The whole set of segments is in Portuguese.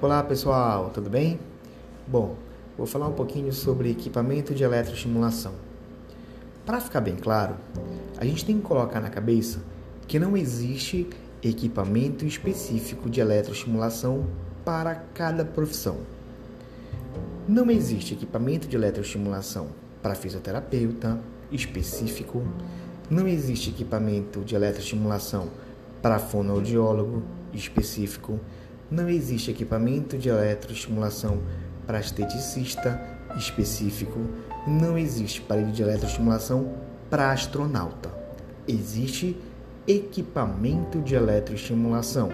Olá pessoal, tudo bem? Bom, vou falar um pouquinho sobre equipamento de eletroestimulação. Para ficar bem claro, a gente tem que colocar na cabeça que não existe equipamento específico de eletroestimulação para cada profissão. Não existe equipamento de eletroestimulação para fisioterapeuta específico, não existe equipamento de eletroestimulação para fonoaudiólogo específico, não existe equipamento de eletroestimulação para esteticista específico, não existe aparelho de eletroestimulação para astronauta. Existe equipamento de eletroestimulação.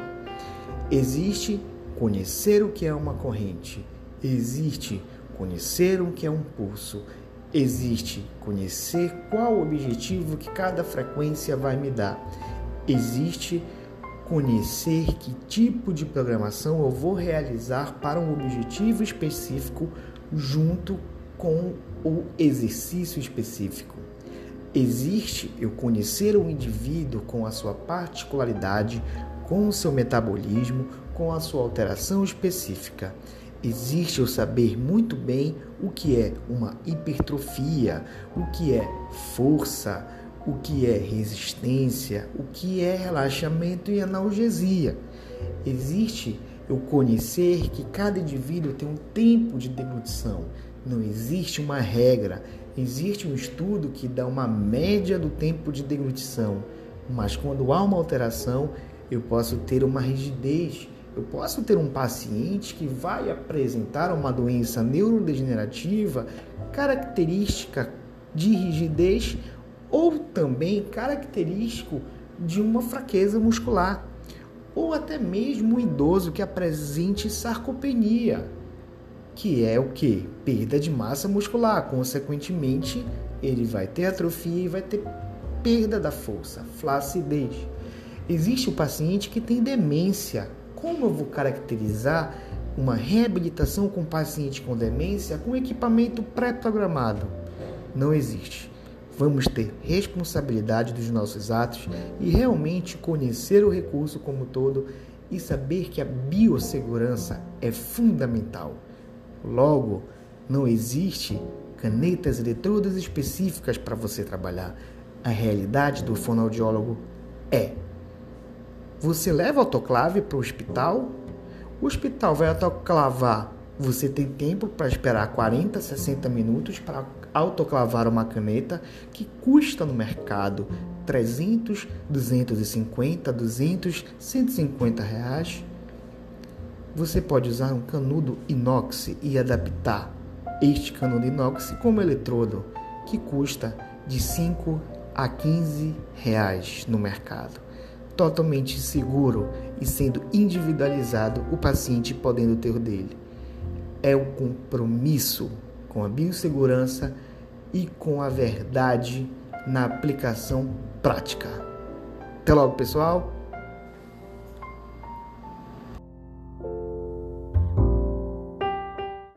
Existe conhecer o que é uma corrente. Existe conhecer o que é um pulso. Existe conhecer qual o objetivo que cada frequência vai me dar. Existe conhecer que tipo de programação eu vou realizar para um objetivo específico junto com o exercício específico. Existe eu conhecer o indivíduo com a sua particularidade, com o seu metabolismo, com a sua alteração específica. Existe eu saber muito bem o que é uma hipertrofia, o que é força, o que é resistência, o que é relaxamento e analgesia. Existe eu conhecer que cada indivíduo tem um tempo de deglutição. Não existe uma regra, existe um estudo que dá uma média do tempo de deglutição, mas quando há uma alteração, eu posso ter uma rigidez. Eu posso ter um paciente que vai apresentar uma doença neurodegenerativa característica de rigidez ou também característico de uma fraqueza muscular, ou até mesmo um idoso que apresente sarcopenia, que é o que? Perda de massa muscular, consequentemente, ele vai ter atrofia e vai ter perda da força, flacidez. Existe o paciente que tem demência. Como eu vou caracterizar uma reabilitação com paciente com demência com equipamento pré-programado? Não existe. Vamos ter responsabilidade dos nossos atos e realmente conhecer o recurso como todo e saber que a biossegurança é fundamental. Logo, não existe canetas eletrodas específicas para você trabalhar. A realidade do fonoaudiólogo é: você leva autoclave para o hospital, o hospital vai autoclavar você tem tempo para esperar 40, 60 minutos para autoclavar uma caneta que custa no mercado 300, 250, 200, 150 reais. Você pode usar um canudo inox e adaptar este canudo inox como eletrodo que custa de 5 a 15 reais no mercado. Totalmente seguro e sendo individualizado, o paciente podendo ter o dele é o compromisso com a biossegurança e com a verdade na aplicação prática. Até logo, pessoal!